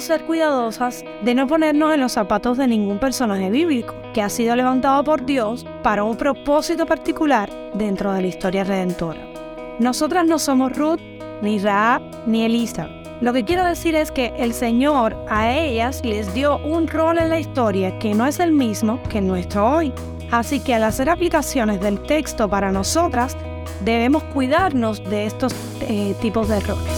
ser cuidadosas de no ponernos en los zapatos de ningún personaje bíblico que ha sido levantado por Dios para un propósito particular dentro de la historia redentora. Nosotras no somos Ruth, ni Raab, ni Elisa. Lo que quiero decir es que el Señor a ellas les dio un rol en la historia que no es el mismo que nuestro hoy. Así que al hacer aplicaciones del texto para nosotras, debemos cuidarnos de estos eh, tipos de errores.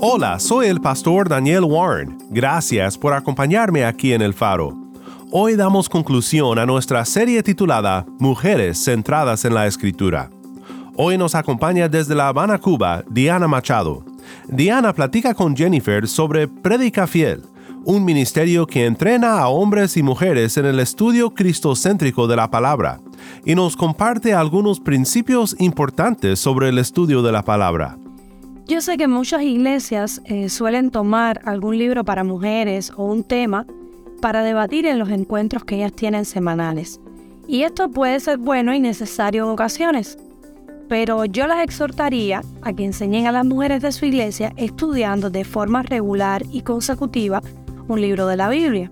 Hola, soy el pastor Daniel Warren. Gracias por acompañarme aquí en El Faro. Hoy damos conclusión a nuestra serie titulada Mujeres centradas en la Escritura. Hoy nos acompaña desde La Habana, Cuba, Diana Machado. Diana platica con Jennifer sobre Predica Fiel, un ministerio que entrena a hombres y mujeres en el estudio cristocéntrico de la palabra, y nos comparte algunos principios importantes sobre el estudio de la palabra. Yo sé que muchas iglesias eh, suelen tomar algún libro para mujeres o un tema para debatir en los encuentros que ellas tienen semanales. Y esto puede ser bueno y necesario en ocasiones, pero yo las exhortaría a que enseñen a las mujeres de su iglesia estudiando de forma regular y consecutiva un libro de la Biblia,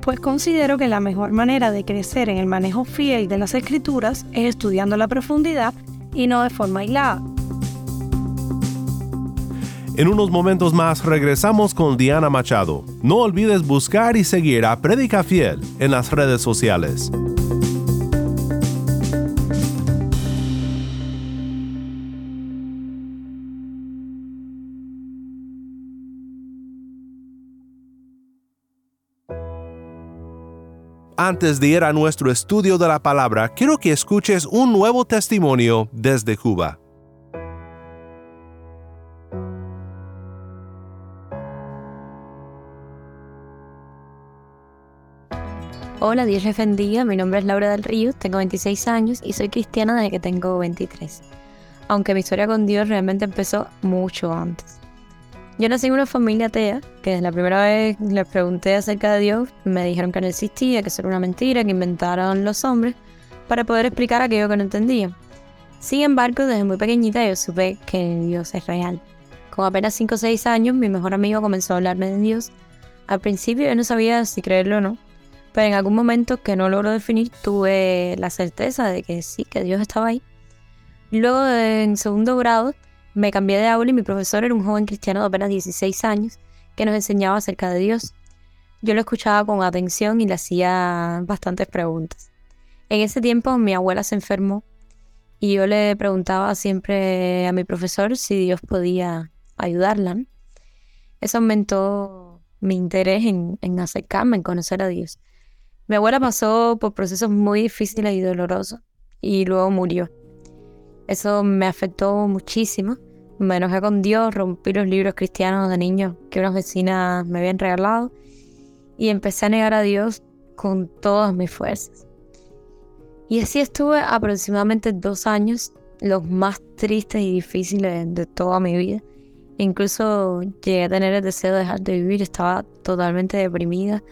pues considero que la mejor manera de crecer en el manejo fiel de las escrituras es estudiando la profundidad y no de forma aislada. En unos momentos más regresamos con Diana Machado. No olvides buscar y seguir a Predica Fiel en las redes sociales. Antes de ir a nuestro estudio de la palabra, quiero que escuches un nuevo testimonio desde Cuba. Hola, Dios les bendiga. Mi nombre es Laura del Río, tengo 26 años y soy cristiana desde que tengo 23. Aunque mi historia con Dios realmente empezó mucho antes. Yo nací en una familia atea, que desde la primera vez les pregunté acerca de Dios, me dijeron que no existía, que era una mentira, que inventaron los hombres, para poder explicar aquello que no entendía. Sin embargo, desde muy pequeñita yo supe que Dios es real. Con apenas 5 o 6 años, mi mejor amigo comenzó a hablarme de Dios. Al principio yo no sabía si creerlo o no, pero en algún momento que no logro definir tuve la certeza de que sí, que Dios estaba ahí. Luego en segundo grado me cambié de aula y mi profesor era un joven cristiano de apenas 16 años que nos enseñaba acerca de Dios. Yo lo escuchaba con atención y le hacía bastantes preguntas. En ese tiempo mi abuela se enfermó y yo le preguntaba siempre a mi profesor si Dios podía ayudarla. Eso aumentó mi interés en, en acercarme, en conocer a Dios. Mi abuela pasó por procesos muy difíciles y dolorosos y luego murió. Eso me afectó muchísimo. Me enojé con Dios, rompí los libros cristianos de niños que unas vecinas me habían regalado y empecé a negar a Dios con todas mis fuerzas. Y así estuve aproximadamente dos años, los más tristes y difíciles de toda mi vida. Incluso llegué a tener el deseo de dejar de vivir, estaba totalmente deprimida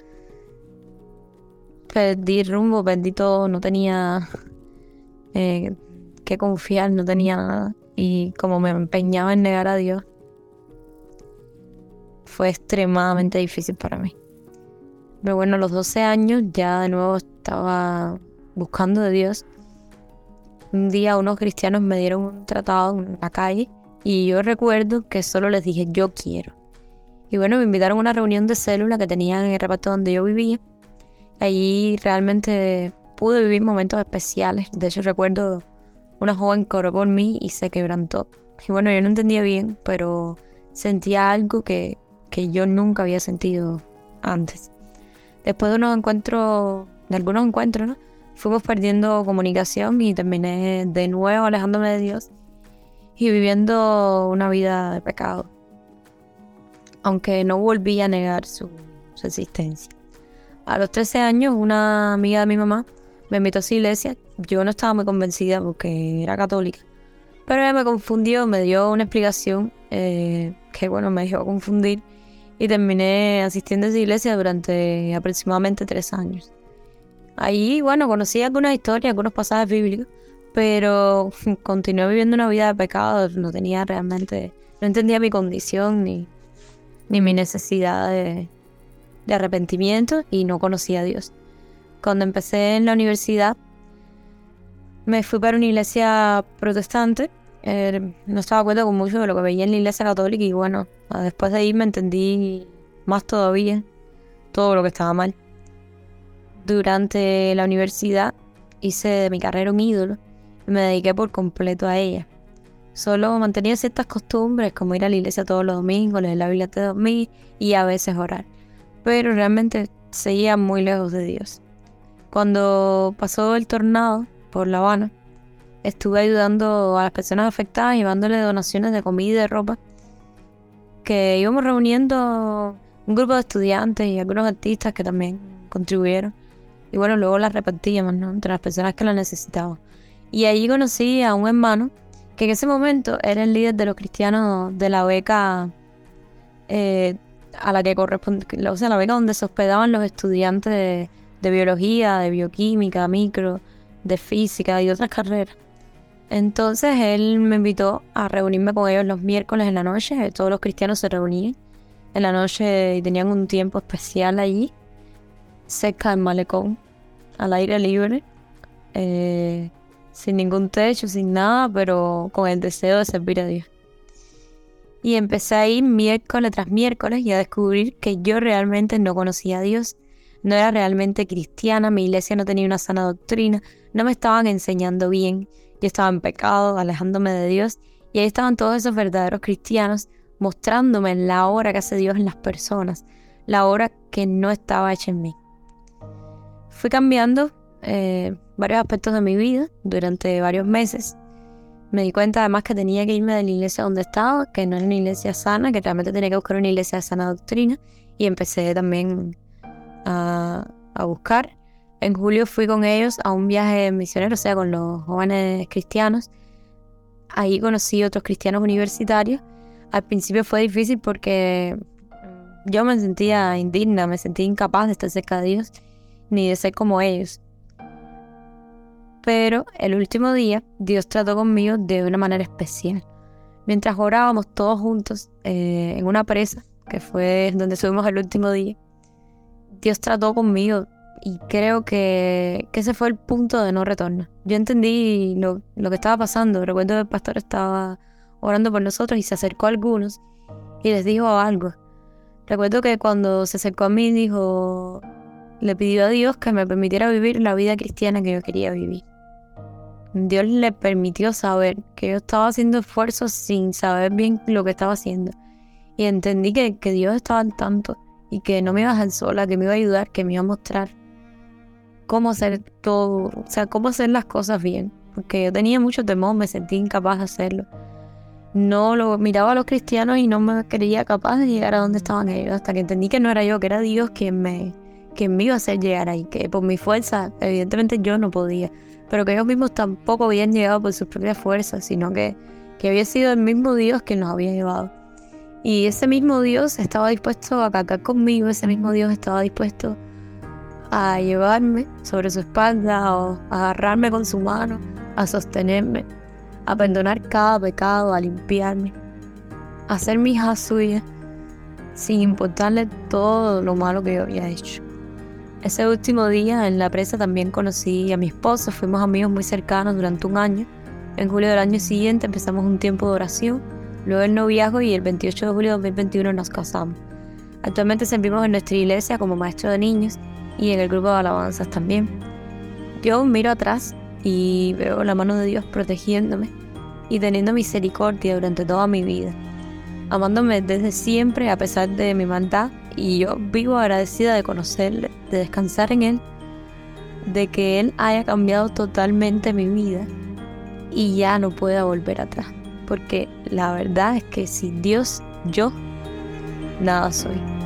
perdí rumbo, perdí todo, no tenía eh, que confiar, no tenía nada. Y como me empeñaba en negar a Dios, fue extremadamente difícil para mí. Pero bueno, a los 12 años ya de nuevo estaba buscando de Dios. Un día unos cristianos me dieron un tratado en la calle y yo recuerdo que solo les dije yo quiero. Y bueno, me invitaron a una reunión de célula que tenían en el reparto donde yo vivía. Allí realmente pude vivir momentos especiales. De hecho, recuerdo una joven corrió por mí y se quebrantó. Y bueno, yo no entendía bien, pero sentía algo que, que yo nunca había sentido antes. Después de unos encuentros, de algunos encuentros, ¿no? fuimos perdiendo comunicación y terminé de nuevo alejándome de Dios y viviendo una vida de pecado. Aunque no volví a negar su existencia. A los 13 años, una amiga de mi mamá me invitó a su iglesia. Yo no estaba muy convencida porque era católica. Pero ella me confundió, me dio una explicación eh, que, bueno, me dejó confundir. Y terminé asistiendo a esa iglesia durante aproximadamente tres años. Ahí, bueno, conocí algunas historias, algunos pasajes bíblicos, pero continué viviendo una vida de pecado. No tenía realmente, no entendía mi condición ni, ni mi necesidad de, de arrepentimiento y no conocía a Dios. Cuando empecé en la universidad, me fui para una iglesia protestante. Eh, no estaba de acuerdo con mucho de lo que veía en la iglesia católica y bueno, después de ahí me entendí más todavía todo lo que estaba mal. Durante la universidad hice de mi carrera un ídolo me dediqué por completo a ella. Solo mantenía ciertas costumbres como ir a la iglesia todos los domingos, leer la Biblia de dormir y a veces orar. Pero realmente seguía muy lejos de Dios. Cuando pasó el tornado por La Habana, estuve ayudando a las personas afectadas, llevándole donaciones de comida y de ropa, que íbamos reuniendo un grupo de estudiantes y algunos artistas que también contribuyeron. Y bueno, luego las repartíamos entre las personas que la necesitaban. Y allí conocí a un hermano que en ese momento era el líder de los cristianos de la beca eh, a la que corresponde, o sea, la beca donde se hospedaban los estudiantes de, biología, de bioquímica, micro, de física y otras carreras. Entonces él me invitó a reunirme con ellos los miércoles en la noche. Todos los cristianos se reunían en la noche y tenían un tiempo especial allí, cerca del malecón, al aire libre, eh, sin ningún techo, sin nada, pero con el deseo de servir a Dios. Y empecé a ir miércoles tras miércoles y a descubrir que yo realmente no conocía a Dios no era realmente cristiana, mi iglesia no tenía una sana doctrina, no me estaban enseñando bien, yo estaba en pecado, alejándome de Dios, y ahí estaban todos esos verdaderos cristianos mostrándome la obra que hace Dios en las personas, la obra que no estaba hecha en mí. Fui cambiando eh, varios aspectos de mi vida durante varios meses. Me di cuenta además que tenía que irme de la iglesia donde estaba, que no era una iglesia sana, que realmente tenía que buscar una iglesia de sana doctrina. Y empecé también a, buscar. En julio fui con ellos a un viaje misionero, o sea, con los jóvenes cristianos. Ahí conocí otros cristianos universitarios. Al principio fue difícil porque yo me sentía indigna, me sentía incapaz de estar cerca de Dios, ni de ser como ellos. Pero el último día Dios trató conmigo de una manera especial. Mientras orábamos todos juntos eh, en una presa, que fue donde subimos el último día, Dios trató conmigo y creo que, ese fue el punto de no retorno. Yo entendí lo, que estaba pasando. Recuerdo que el pastor estaba orando por nosotros y se acercó a algunos y les dijo algo. Recuerdo que cuando se acercó a mí dijo, le pidió a Dios que me permitiera vivir la vida cristiana que yo quería vivir. Dios le permitió saber que yo estaba haciendo esfuerzos sin saber bien lo que estaba haciendo. Y entendí que, que Dios estaba al tanto y que no me iba a dejar sola, que me iba a ayudar, que me iba a mostrar cómo hacer todo, o sea, cómo hacer las cosas bien, porque yo tenía mucho temor, me sentí incapaz de hacerlo. No lo miraba a los cristianos y no me creía capaz de llegar a donde estaban ellos, hasta que entendí que no era yo, que era Dios quien me, quien me iba a hacer llegar ahí, que por mi fuerza, evidentemente yo no podía, pero que ellos mismos tampoco habían llegado por sus propias fuerzas, sino que, que había sido el mismo Dios quien nos había llevado. Y ese mismo Dios estaba dispuesto a cacar conmigo, ese mismo Dios estaba dispuesto a llevarme sobre su espalda o a agarrarme con su mano, a sostenerme, a perdonar cada pecado, a limpiarme, a ser mi hija suya, sin importarle todo lo malo que yo había hecho. Ese último día en la presa también conocí a mi esposo, fuimos amigos muy cercanos durante un año. En julio del año siguiente empezamos un tiempo de oración luego el noviazgo y el 28 de julio de 2021 nos casamos. Actualmente servimos en nuestra iglesia como maestro de niños y en el grupo de alabanzas también. Yo miro atrás y veo la mano de Dios protegiéndome y teniendo misericordia durante toda mi vida, amándome desde siempre a pesar de mi maldad y yo vivo agradecida de conocerle, de descansar en Él, de que Él haya cambiado totalmente mi vida y ya no pueda volver atrás, porque la verdad es que sin Dios yo nada soy.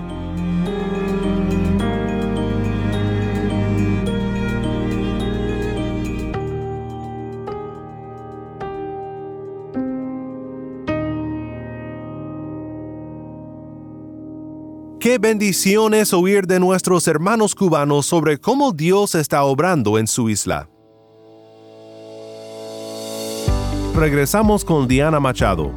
Qué bendiciones oír de nuestros hermanos cubanos sobre cómo Dios está obrando en su isla. Regresamos con Diana Machado.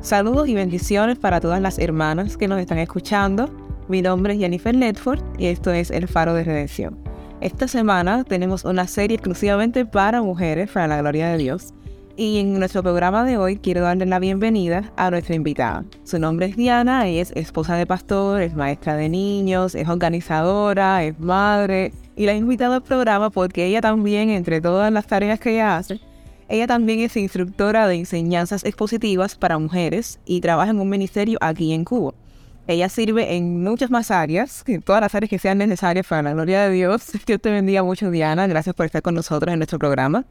Saludos y bendiciones para todas las hermanas que nos están escuchando. Mi nombre es Jennifer Netford y esto es El Faro de Redención. Esta semana tenemos una serie exclusivamente para mujeres, para la gloria de Dios. Y en nuestro programa de hoy quiero darle la bienvenida a nuestra invitada. Su nombre es Diana, es esposa de pastor, es maestra de niños, es organizadora, es madre. Y la he invitado al programa porque ella también, entre todas las tareas que ella hace, ella también es instructora de enseñanzas expositivas para mujeres y trabaja en un ministerio aquí en Cuba. Ella sirve en muchas más áreas, en todas las áreas que sean necesarias para la gloria de Dios. Dios te bendiga mucho, Diana. Gracias por estar con nosotros en nuestro programa.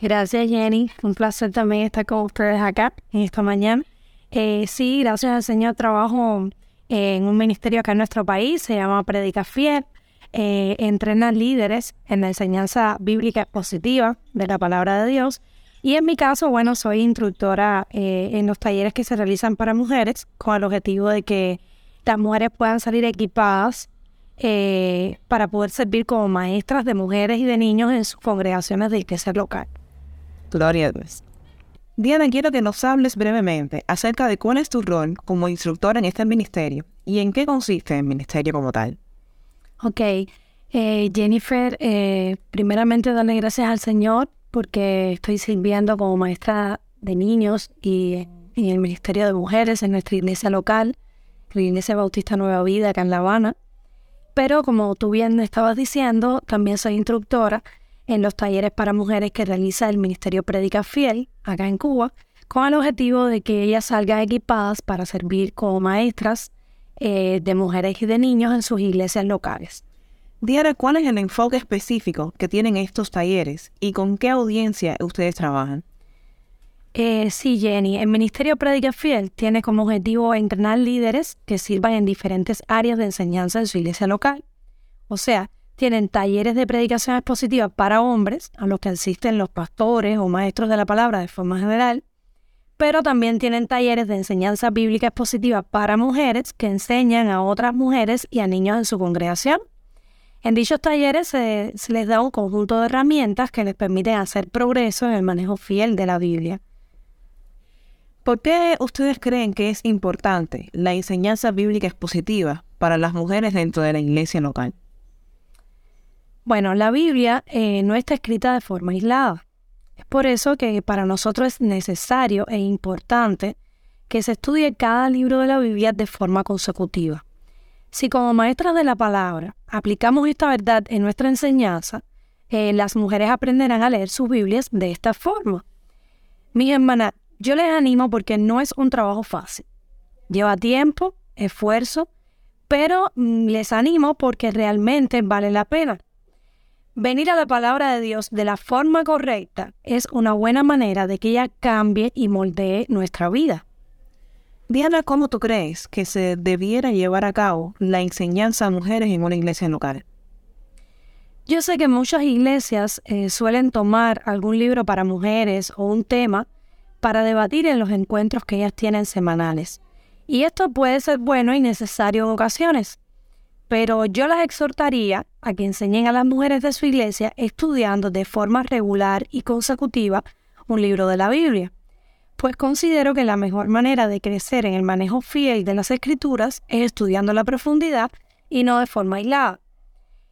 Gracias, Jenny. Un placer también estar con ustedes acá en esta mañana. Eh, sí, gracias al Señor trabajo en un ministerio acá en nuestro país, se llama Predica Fiel. Eh, entrena líderes en la enseñanza bíblica positiva de la palabra de Dios. Y en mi caso, bueno, soy instructora eh, en los talleres que se realizan para mujeres con el objetivo de que las mujeres puedan salir equipadas para poder servir como maestras de mujeres y de niños en sus congregaciones de iglesia local. Gloria a Dios. Diana, quiero que nos hables brevemente acerca de cuál es tu rol como instructora en este ministerio y en qué consiste el ministerio como tal. Ok, eh, Jennifer, eh, primeramente darle gracias al Señor porque estoy sirviendo como maestra de niños y en el Ministerio de Mujeres en nuestra iglesia local, la Iglesia Bautista Nueva Vida acá en La Habana. Pero como tú bien estabas diciendo, también soy instructora en los talleres para mujeres que realiza el Ministerio Predica Fiel acá en Cuba, con el objetivo de que ellas salgan equipadas para servir como maestras eh, de mujeres y de niños en sus iglesias locales. Diana, ¿cuál es el enfoque específico que tienen estos talleres y con qué audiencia ustedes trabajan? Eh, sí, Jenny, el Ministerio Predica Fiel tiene como objetivo entrenar líderes que sirvan en diferentes áreas de enseñanza en su iglesia local. O sea, tienen talleres de predicación expositiva para hombres, a los que asisten los pastores o maestros de la palabra de forma general, pero también tienen talleres de enseñanza bíblica expositiva para mujeres que enseñan a otras mujeres y a niños en su congregación. En dichos talleres se, les da un conjunto de herramientas que les permiten hacer progreso en el manejo fiel de la Biblia. ¿Por qué ustedes creen que es importante la enseñanza bíblica expositiva para las mujeres dentro de la iglesia local? Bueno, la Biblia eh, no está escrita de forma aislada. Es por eso que para nosotros es necesario e importante que se estudie cada libro de la Biblia de forma consecutiva. Si como maestras de la palabra aplicamos esta verdad en nuestra enseñanza, eh, las mujeres aprenderán a leer sus Biblias de esta forma. Mis hermanas, yo les animo porque no es un trabajo fácil. Lleva tiempo, esfuerzo, pero mm, les animo porque realmente vale la pena. Venir a la palabra de Dios de la forma correcta es una buena manera de que ella cambie y moldee nuestra vida. Diana, ¿cómo tú crees que se debiera llevar a cabo la enseñanza a mujeres en una iglesia local? Yo sé que muchas iglesias eh, suelen tomar algún libro para mujeres o un tema para debatir en los encuentros que ellas tienen semanales. Y esto puede ser bueno y necesario en ocasiones, pero yo las exhortaría a que enseñen a las mujeres de su iglesia estudiando de forma regular y consecutiva un libro de la Biblia, pues considero que la mejor manera de crecer en el manejo fiel de las escrituras es estudiando la profundidad y no de forma aislada.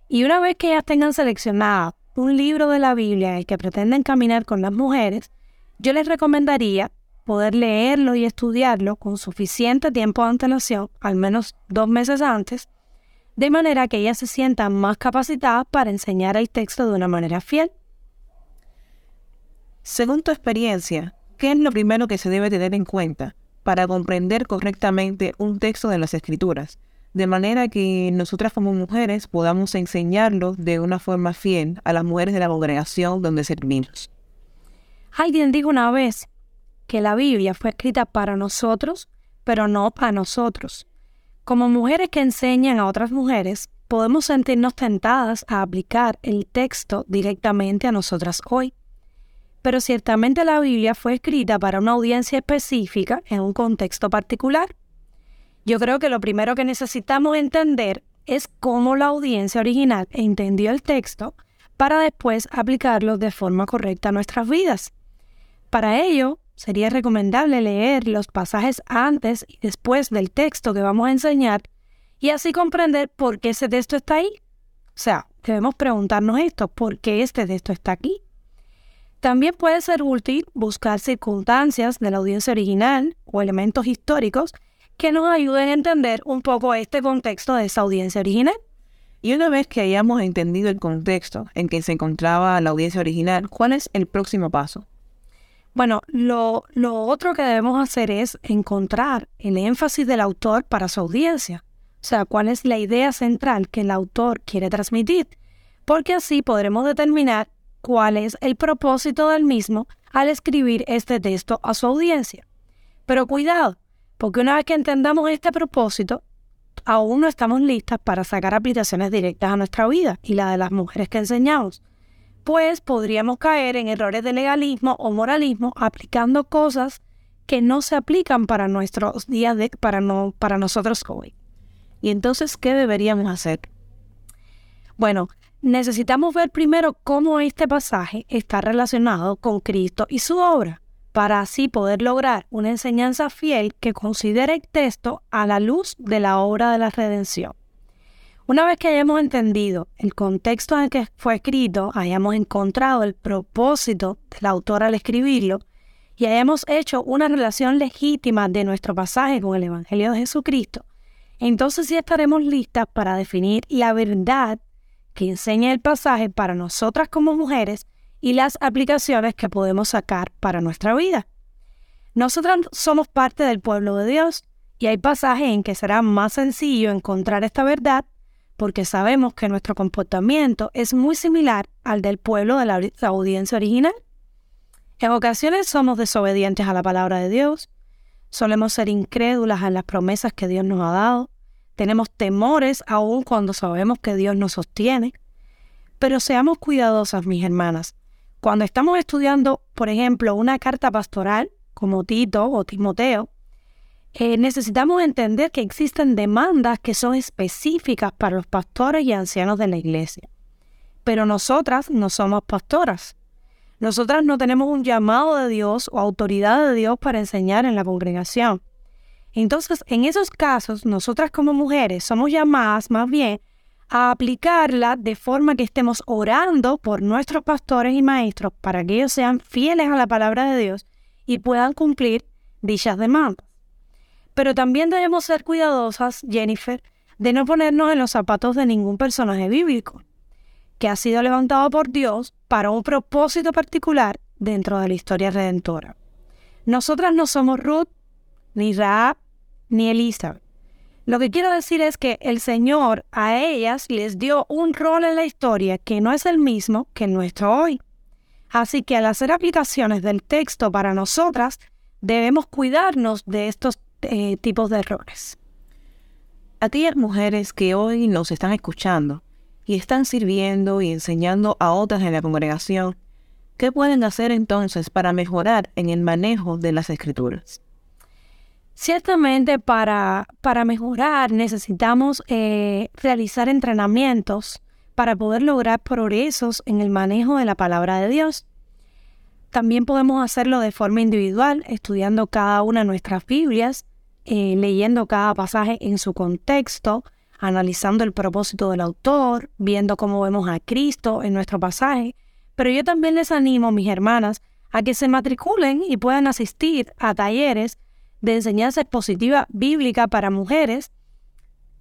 Y una vez que ellas tengan seleccionado un libro de la Biblia en el que pretenden caminar con las mujeres, yo les recomendaría poder leerlo y estudiarlo con suficiente tiempo de antelación, al menos dos meses antes, de manera que ellas se sientan más capacitadas para enseñar el texto de una manera fiel. Según tu experiencia, ¿qué es lo primero que se debe tener en cuenta para comprender correctamente un texto de las escrituras? De manera que nosotras como mujeres podamos enseñarlo de una forma fiel a las mujeres de la congregación donde servimos. Alguien dijo una vez que la Biblia fue escrita para nosotros, pero no para nosotros. Como mujeres que enseñan a otras mujeres, podemos sentirnos tentadas a aplicar el texto directamente a nosotras hoy pero ciertamente la Biblia fue escrita para una audiencia específica en un contexto particular. Yo creo que lo primero que necesitamos entender es cómo la audiencia original entendió el texto para después aplicarlo de forma correcta a nuestras vidas. Para ello, sería recomendable leer los pasajes antes y después del texto que vamos a enseñar y así comprender por qué ese texto está ahí. O sea, debemos preguntarnos esto, ¿por qué este texto está aquí? También puede ser útil buscar circunstancias de la audiencia original o elementos históricos que nos ayuden a entender un poco este contexto de esa audiencia original. Y una vez que hayamos entendido el contexto en que se encontraba la audiencia original, ¿cuál es el próximo paso? Bueno, lo, otro que debemos hacer es encontrar el énfasis del autor para su audiencia. O sea, cuál es la idea central que el autor quiere transmitir, porque así podremos determinar cuál es el propósito del mismo al escribir este texto a su audiencia. Pero cuidado, porque una vez que entendamos este propósito, aún no estamos listas para sacar aplicaciones directas a nuestra vida y la de las mujeres que enseñamos, pues podríamos caer en errores de legalismo o moralismo aplicando cosas que no se aplican para nuestros días de, para no para nosotros hoy. Y entonces, ¿qué deberíamos hacer? Bueno, necesitamos ver primero cómo este pasaje está relacionado con Cristo y su obra, para así poder lograr una enseñanza fiel que considere el texto a la luz de la obra de la redención. Una vez que hayamos entendido el contexto en el que fue escrito, hayamos encontrado el propósito del autor al escribirlo y hayamos hecho una relación legítima de nuestro pasaje con el Evangelio de Jesucristo, entonces sí estaremos listas para definir la verdad que enseña el pasaje para nosotras como mujeres y las aplicaciones que podemos sacar para nuestra vida. Nosotras somos parte del pueblo de Dios y hay pasajes en que será más sencillo encontrar esta verdad porque sabemos que nuestro comportamiento es muy similar al del pueblo de la audiencia original. En ocasiones somos desobedientes a la palabra de Dios, solemos ser incrédulas en las promesas que Dios nos ha dado, tenemos temores aún cuando sabemos que Dios nos sostiene. Pero seamos cuidadosas, mis hermanas. Cuando estamos estudiando, por ejemplo, una carta pastoral, como Tito o Timoteo, eh, necesitamos entender que existen demandas que son específicas para los pastores y ancianos de la iglesia. Pero nosotras no somos pastoras. Nosotras no tenemos un llamado de Dios o autoridad de Dios para enseñar en la congregación. Entonces, en esos casos, nosotras como mujeres somos llamadas más bien a aplicarla de forma que estemos orando por nuestros pastores y maestros para que ellos sean fieles a la palabra de Dios y puedan cumplir dichas demandas. Pero también debemos ser cuidadosas, Jennifer, de no ponernos en los zapatos de ningún personaje bíblico que ha sido levantado por Dios para un propósito particular dentro de la historia redentora. Nosotras no somos Ruth, ni Raab, ni Elizabeth. Lo que quiero decir es que el Señor a ellas les dio un rol en la historia que no es el mismo que nuestro hoy. Así que al hacer aplicaciones del texto para nosotras, debemos cuidarnos de estos eh, tipos de errores. A Aquellas mujeres que hoy nos están escuchando y están sirviendo y enseñando a otras en la congregación, ¿qué pueden hacer entonces para mejorar en el manejo de las escrituras? Ciertamente para, para mejorar necesitamos eh, realizar entrenamientos para poder lograr progresos en el manejo de la palabra de Dios. También podemos hacerlo de forma individual, estudiando cada una de nuestras Biblias, eh, leyendo cada pasaje en su contexto, analizando el propósito del autor, viendo cómo vemos a Cristo en nuestro pasaje. Pero yo también les animo, mis hermanas, a que se matriculen y puedan asistir a talleres de enseñanza expositiva bíblica para mujeres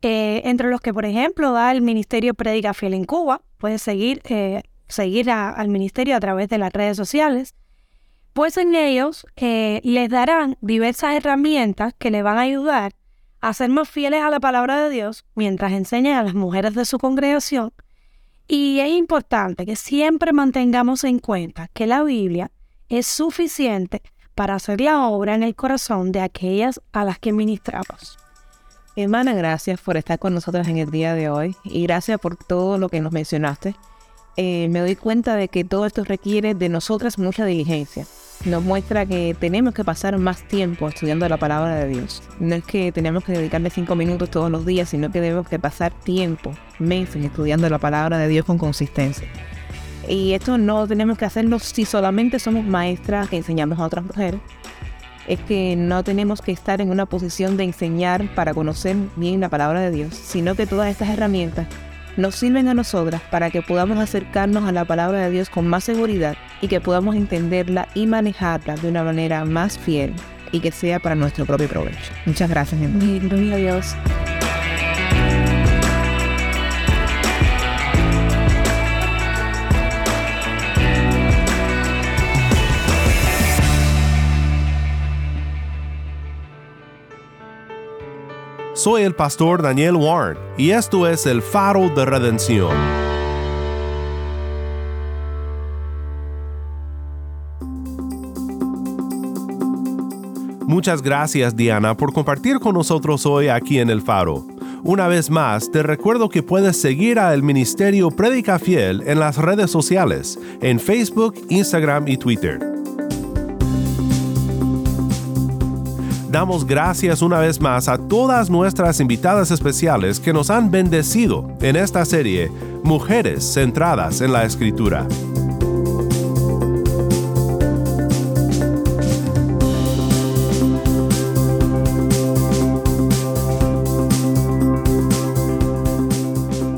eh, entre los que, por ejemplo, da el Ministerio Prédica Fiel en Cuba. Puedes seguir, eh, seguir al ministerio a través de las redes sociales. Pues en ellos les darán diversas herramientas que le van a ayudar a ser más fieles a la palabra de Dios mientras enseñan a las mujeres de su congregación. Y es importante que siempre mantengamos en cuenta que la Biblia es suficiente para hacer la obra en el corazón de aquellas a las que ministramos. Hermana, gracias por estar con nosotros en el día de hoy y gracias por todo lo que nos mencionaste. Eh, me doy cuenta de que todo esto requiere de nosotras mucha diligencia. Nos muestra que tenemos que pasar más tiempo estudiando la palabra de Dios. No es que tenemos que dedicarle cinco minutos todos los días, sino que debemos que pasar tiempo, meses, estudiando la palabra de Dios con consistencia. Y esto no tenemos que hacerlo si solamente somos maestras que enseñamos a otras mujeres, es que no tenemos que estar en una posición de enseñar para conocer bien la palabra de Dios, sino que todas estas herramientas nos sirven a nosotras para que podamos acercarnos a la palabra de Dios con más seguridad y que podamos entenderla y manejarla de una manera más fiel y que sea para nuestro propio provecho. Muchas gracias, gente. Gloria a Dios. Soy el pastor Daniel Warren y esto es el faro de redención. Muchas gracias Diana por compartir con nosotros hoy aquí en el faro. Una vez más, te recuerdo que puedes seguir a el Ministerio Predica Fiel en las redes sociales, en Facebook, Instagram y Twitter. Damos gracias una vez más a todas nuestras invitadas especiales que nos han bendecido en esta serie Mujeres Centradas en la Escritura.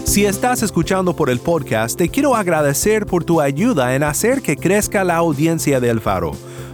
Si estás escuchando por el podcast, te quiero agradecer por tu ayuda en hacer que crezca la audiencia del faro.